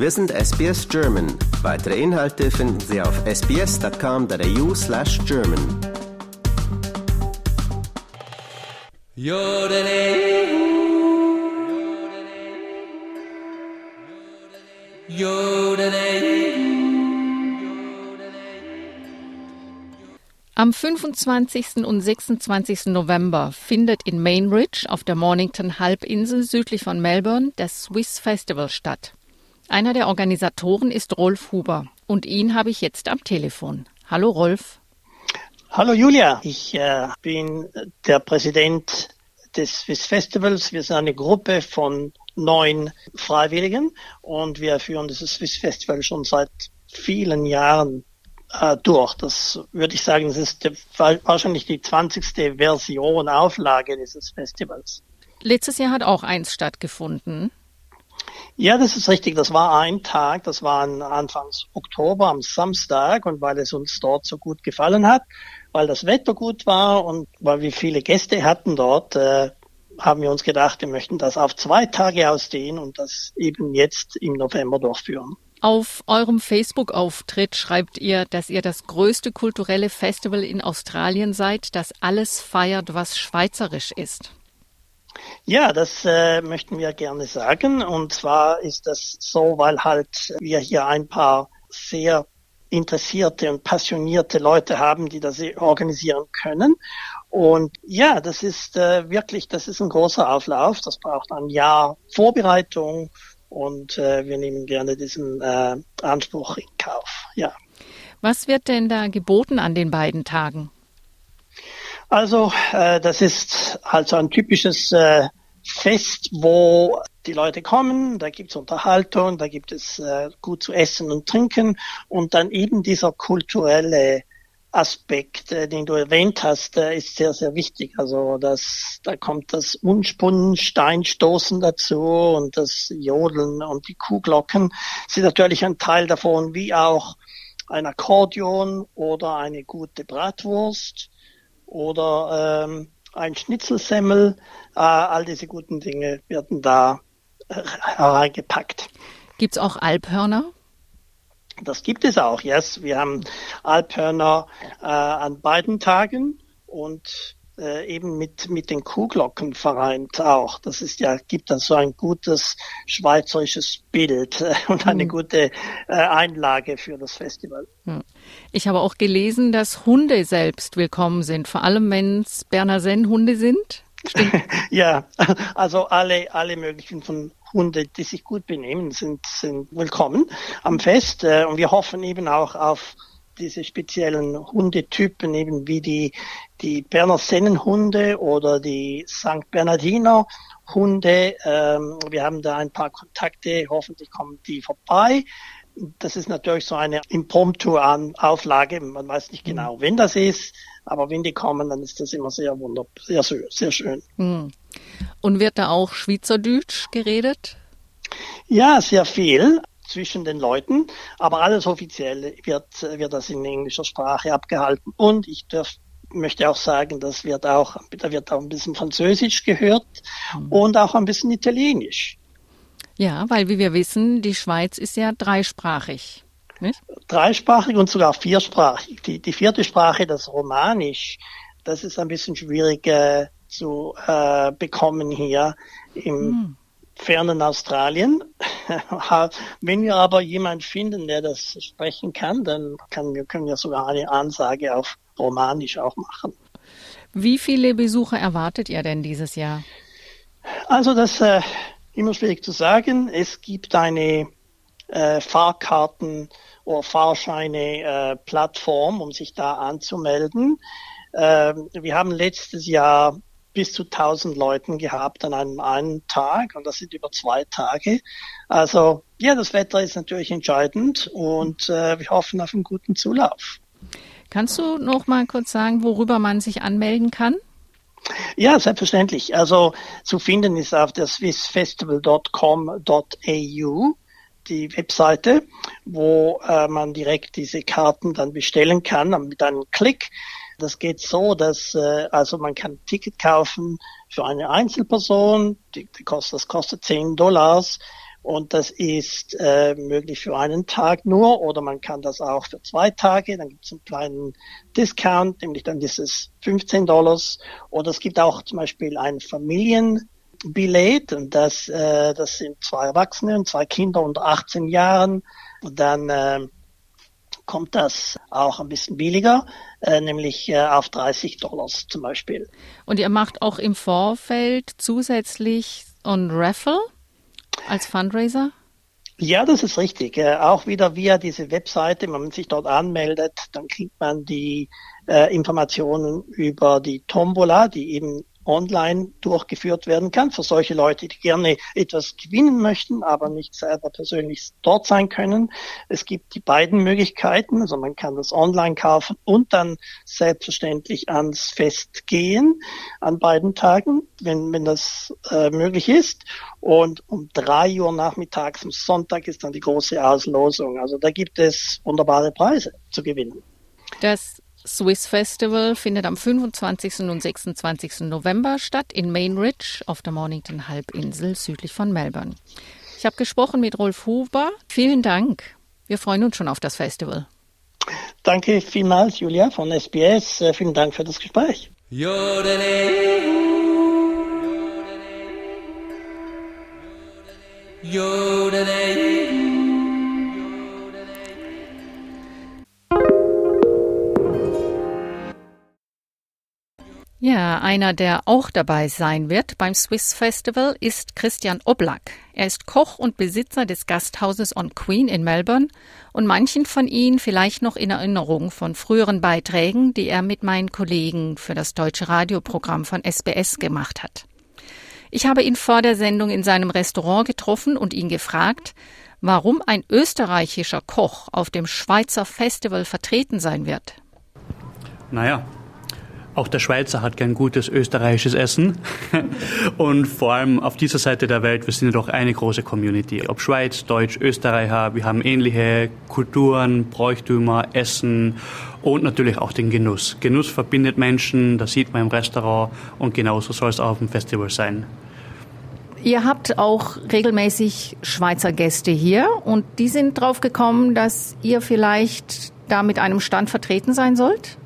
Wir sind SBS German. Weitere Inhalte finden Sie auf sbs.com.au slash German. Am 25. und 26. November findet in Mainridge auf der Mornington-Halbinsel südlich von Melbourne das Swiss Festival statt. Einer der Organisatoren ist Rolf Huber und ihn habe ich jetzt am Telefon. Hallo Rolf. Hallo Julia, ich äh, bin der Präsident des Swiss Festivals. Wir sind eine Gruppe von neun Freiwilligen und wir führen dieses Swiss Festival schon seit vielen Jahren äh, durch. Das würde ich sagen, das ist die, wahrscheinlich die 20. Version, Auflage dieses Festivals. Letztes Jahr hat auch eins stattgefunden. Ja, das ist richtig. Das war ein Tag, das war Anfangs Oktober am Samstag und weil es uns dort so gut gefallen hat, weil das Wetter gut war und weil wir viele Gäste hatten dort, äh, haben wir uns gedacht, wir möchten das auf zwei Tage ausdehnen und das eben jetzt im November durchführen. Auf eurem Facebook-Auftritt schreibt ihr, dass ihr das größte kulturelle Festival in Australien seid, das alles feiert, was schweizerisch ist. Ja, das äh, möchten wir gerne sagen. Und zwar ist das so, weil halt wir hier ein paar sehr interessierte und passionierte Leute haben, die das organisieren können. Und ja, das ist äh, wirklich, das ist ein großer Auflauf. Das braucht ein Jahr Vorbereitung und äh, wir nehmen gerne diesen äh, Anspruch in Kauf. Ja. Was wird denn da geboten an den beiden Tagen? Also äh, das ist also ein typisches äh, Fest, wo die Leute kommen, da gibt's Unterhaltung, da gibt es äh, gut zu essen und trinken. Und dann eben dieser kulturelle Aspekt, äh, den du erwähnt hast, äh, ist sehr, sehr wichtig. Also das, da kommt das Unspunnen, Steinstoßen dazu und das Jodeln und die Kuhglocken sind natürlich ein Teil davon, wie auch ein Akkordeon oder eine gute Bratwurst oder ähm, ein Schnitzelsemmel. Äh, all diese guten Dinge werden da äh, hereingepackt. Gibt's auch Alphörner? Das gibt es auch, yes. Wir haben Alphörner äh, an beiden Tagen und äh, eben mit, mit den Kuhglocken vereint auch. Das ist ja, gibt dann so ein gutes schweizerisches Bild äh, und eine mhm. gute äh, Einlage für das Festival. Ich habe auch gelesen, dass Hunde selbst willkommen sind, vor allem wenn es Berner Senn-Hunde sind. Stimmt. ja, also alle, alle möglichen von Hunde, die sich gut benehmen, sind, sind willkommen am Fest. Äh, und wir hoffen eben auch auf diese speziellen Hundetypen, eben wie die, die Berner Sennenhunde oder die St. Bernardiner Hunde. Ähm, wir haben da ein paar Kontakte, hoffentlich kommen die vorbei. Das ist natürlich so eine Impromptu-Auflage. Man weiß nicht genau, mhm. wenn das ist, aber wenn die kommen, dann ist das immer sehr wunderbar, sehr, sehr schön. Mhm. Und wird da auch Schweizerdeutsch geredet? Ja, sehr viel zwischen den Leuten, aber alles offiziell wird, wird das in englischer Sprache abgehalten. Und ich darf, möchte auch sagen, das wird auch, da wird auch ein bisschen Französisch gehört mhm. und auch ein bisschen Italienisch. Ja, weil wie wir wissen, die Schweiz ist ja dreisprachig. Nicht? Dreisprachig und sogar viersprachig. Die, die vierte Sprache, das Romanisch, das ist ein bisschen schwieriger zu äh, bekommen hier im hm. fernen Australien. Wenn wir aber jemand finden, der das sprechen kann, dann kann, wir können ja sogar eine Ansage auf Romanisch auch machen. Wie viele Besucher erwartet ihr denn dieses Jahr? Also das äh, immer schwierig zu sagen. Es gibt eine äh, Fahrkarten oder Fahrscheine äh, Plattform, um sich da anzumelden. Äh, wir haben letztes Jahr bis zu 1000 Leuten gehabt an einem einen Tag und das sind über zwei Tage. Also ja, das Wetter ist natürlich entscheidend und äh, wir hoffen auf einen guten Zulauf. Kannst du noch mal kurz sagen, worüber man sich anmelden kann? Ja, selbstverständlich. Also zu finden ist auf der swissfestival.com.au die Webseite, wo äh, man direkt diese Karten dann bestellen kann mit einem Klick. Das geht so, dass äh, also man kann ein Ticket kaufen für eine Einzelperson, die, die kostet, das kostet 10 Dollars und das ist äh, möglich für einen Tag nur oder man kann das auch für zwei Tage. Dann gibt es einen kleinen Discount, nämlich dann dieses 15 Dollars. Oder es gibt auch zum Beispiel ein Familienbillett und das, äh, das sind zwei Erwachsene und zwei Kinder unter 18 Jahren. Und dann äh, kommt das auch ein bisschen billiger, äh, nämlich äh, auf 30 Dollars zum Beispiel. Und ihr macht auch im Vorfeld zusätzlich ein Raffle als Fundraiser? Ja, das ist richtig. Äh, auch wieder via diese Webseite, wenn man sich dort anmeldet, dann kriegt man die äh, Informationen über die Tombola, die eben online durchgeführt werden kann für solche Leute, die gerne etwas gewinnen möchten, aber nicht selber persönlich dort sein können. Es gibt die beiden Möglichkeiten, also man kann das online kaufen und dann selbstverständlich ans Fest gehen an beiden Tagen, wenn, wenn das äh, möglich ist. Und um drei Uhr nachmittags am Sonntag ist dann die große Auslosung. Also da gibt es wunderbare Preise zu gewinnen. Das Swiss Festival findet am 25. und 26. November statt in Main Ridge auf der Mornington Halbinsel südlich von Melbourne. Ich habe gesprochen mit Rolf Huber. Vielen Dank. Wir freuen uns schon auf das Festival. Danke vielmals, Julia von SBS. Äh, vielen Dank für das Gespräch. Jodele. Ja, einer, der auch dabei sein wird beim Swiss Festival, ist Christian Oblak. Er ist Koch und Besitzer des Gasthauses on Queen in Melbourne und manchen von Ihnen vielleicht noch in Erinnerung von früheren Beiträgen, die er mit meinen Kollegen für das deutsche Radioprogramm von SBS gemacht hat. Ich habe ihn vor der Sendung in seinem Restaurant getroffen und ihn gefragt, warum ein österreichischer Koch auf dem Schweizer Festival vertreten sein wird. Naja, auch der Schweizer hat gern gutes österreichisches Essen. Und vor allem auf dieser Seite der Welt, wir sind ja doch eine große Community. Ob Schweiz, Deutsch, Österreicher, wir haben ähnliche Kulturen, Bräuchtümer, Essen und natürlich auch den Genuss. Genuss verbindet Menschen, das sieht man im Restaurant und genauso soll es auch auf dem Festival sein. Ihr habt auch regelmäßig Schweizer Gäste hier und die sind drauf gekommen, dass ihr vielleicht da mit einem Stand vertreten sein sollt?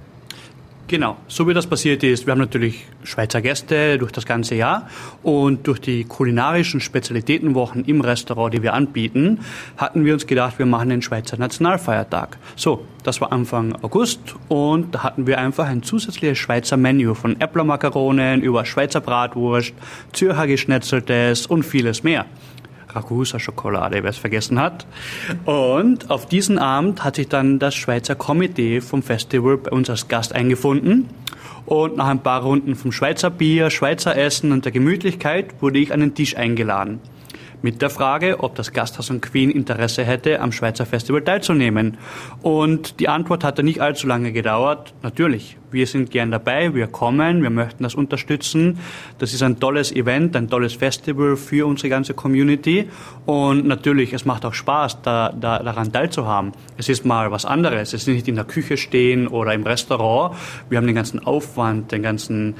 Genau, so wie das passiert ist. Wir haben natürlich Schweizer Gäste durch das ganze Jahr und durch die kulinarischen Spezialitätenwochen im Restaurant, die wir anbieten, hatten wir uns gedacht, wir machen den Schweizer Nationalfeiertag. So, das war Anfang August und da hatten wir einfach ein zusätzliches Schweizer Menü von Äpplermakaronen über Schweizer Bratwurst, Zürcher Geschnetzeltes und vieles mehr. Ragusa-Schokolade, wer es vergessen hat. Und auf diesen Abend hat sich dann das Schweizer Komitee vom Festival bei uns als Gast eingefunden. Und nach ein paar Runden vom Schweizer Bier, Schweizer Essen und der Gemütlichkeit wurde ich an den Tisch eingeladen mit der Frage, ob das Gasthaus und Queen Interesse hätte, am Schweizer Festival teilzunehmen. Und die Antwort hatte nicht allzu lange gedauert. Natürlich, wir sind gern dabei, wir kommen, wir möchten das unterstützen. Das ist ein tolles Event, ein tolles Festival für unsere ganze Community. Und natürlich, es macht auch Spaß, da, da, daran teilzuhaben. Es ist mal was anderes. Es ist nicht in der Küche stehen oder im Restaurant. Wir haben den ganzen Aufwand, den ganzen,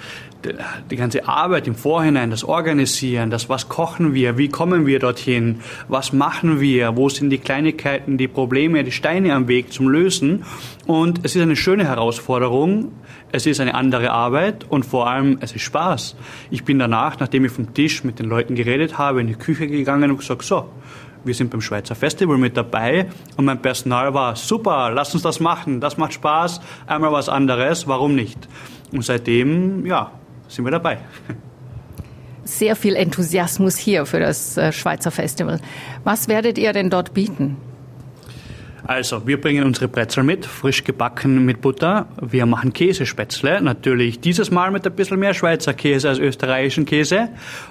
die ganze Arbeit im Vorhinein, das Organisieren, das was kochen wir, wie kommen wir dorthin, was machen wir, wo sind die Kleinigkeiten, die Probleme, die Steine am Weg zum Lösen. Und es ist eine schöne Herausforderung, es ist eine andere Arbeit und vor allem es ist Spaß. Ich bin danach, nachdem ich vom Tisch mit den Leuten geredet habe, in die Küche gegangen und gesagt, so, wir sind beim Schweizer Festival mit dabei und mein Personal war super, lass uns das machen, das macht Spaß, einmal was anderes, warum nicht? Und seitdem, ja, sind wir dabei. Sehr viel Enthusiasmus hier für das äh, Schweizer Festival. Was werdet ihr denn dort bieten? Also, wir bringen unsere Brezel mit, frisch gebacken mit Butter. Wir machen Käsespätzle, natürlich dieses Mal mit ein bisschen mehr Schweizer Käse als österreichischen Käse.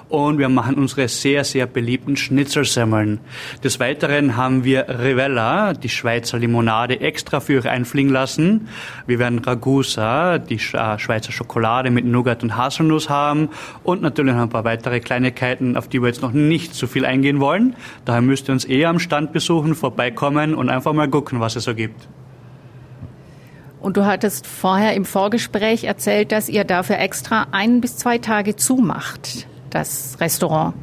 Und wir machen unsere sehr, sehr beliebten Schnitzelsemmeln. Des Weiteren haben wir Rivella, die Schweizer Limonade, extra für euch einfliegen lassen. Wir werden Ragusa, die äh, Schweizer Schokolade mit Nougat und Haselnuss haben. Und natürlich noch ein paar weitere Kleinigkeiten, auf die wir jetzt noch nicht zu viel eingehen wollen. Daher müsst ihr uns eher am Stand besuchen, vorbeikommen und einfach mal mal gucken, was es so gibt. Und du hattest vorher im Vorgespräch erzählt, dass ihr dafür extra ein bis zwei Tage zumacht, das Restaurant.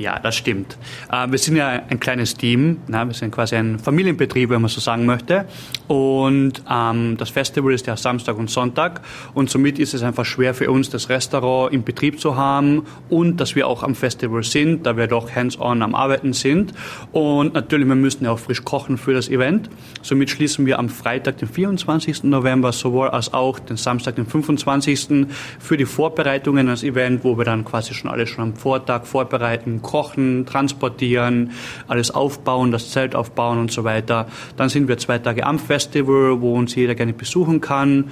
Ja, das stimmt. Äh, wir sind ja ein kleines Team. Wir sind quasi ein Familienbetrieb, wenn man so sagen möchte. Und ähm, das Festival ist ja Samstag und Sonntag. Und somit ist es einfach schwer für uns, das Restaurant im Betrieb zu haben und dass wir auch am Festival sind, da wir doch hands-on am Arbeiten sind. Und natürlich, wir müssen ja auch frisch kochen für das Event. Somit schließen wir am Freitag, den 24. November, sowohl als auch den Samstag, den 25. für die Vorbereitungen als Event, wo wir dann quasi schon alles schon am Vortag vorbereiten, kochen, transportieren, alles aufbauen, das Zelt aufbauen und so weiter. Dann sind wir zwei Tage am Festival, wo uns jeder gerne besuchen kann.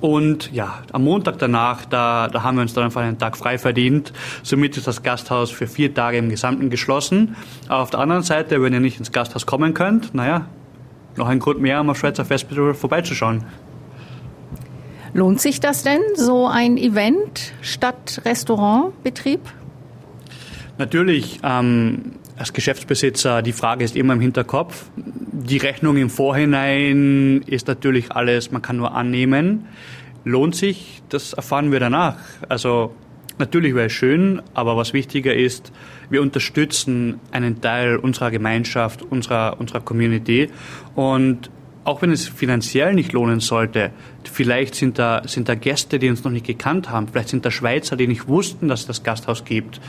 Und ja, am Montag danach, da, da haben wir uns dann einfach einen Tag frei verdient. Somit ist das Gasthaus für vier Tage im Gesamten geschlossen. Aber auf der anderen Seite, wenn ihr nicht ins Gasthaus kommen könnt, naja, noch ein Grund mehr, um auf Schweizer Festival vorbeizuschauen. Lohnt sich das denn, so ein Event statt Restaurantbetrieb? Natürlich, ähm, als Geschäftsbesitzer, die Frage ist immer im Hinterkopf. Die Rechnung im Vorhinein ist natürlich alles, man kann nur annehmen. Lohnt sich, das erfahren wir danach. Also natürlich wäre es schön, aber was wichtiger ist, wir unterstützen einen Teil unserer Gemeinschaft, unserer, unserer Community und auch wenn es finanziell nicht lohnen sollte, vielleicht sind da, sind da Gäste, die uns noch nicht gekannt haben, vielleicht sind da Schweizer, die nicht wussten, dass es das Gasthaus gibt.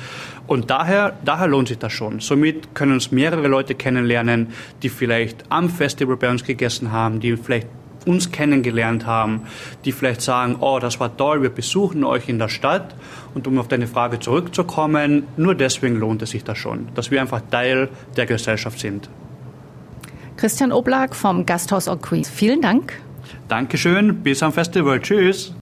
Und daher, daher lohnt sich das schon. Somit können uns mehrere Leute kennenlernen, die vielleicht am Festival bei uns gegessen haben, die vielleicht uns kennengelernt haben, die vielleicht sagen, oh, das war toll, wir besuchen euch in der Stadt. Und um auf deine Frage zurückzukommen, nur deswegen lohnt es sich das schon, dass wir einfach Teil der Gesellschaft sind. Christian Oblag vom Gasthaus on Queens. Vielen Dank. Dankeschön, bis am Festival. Tschüss.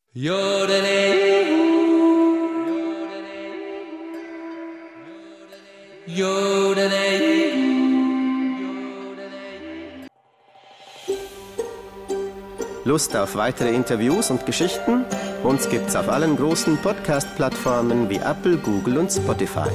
Lust auf weitere Interviews und Geschichten? Uns gibt's auf allen großen Podcast-Plattformen wie Apple, Google und Spotify.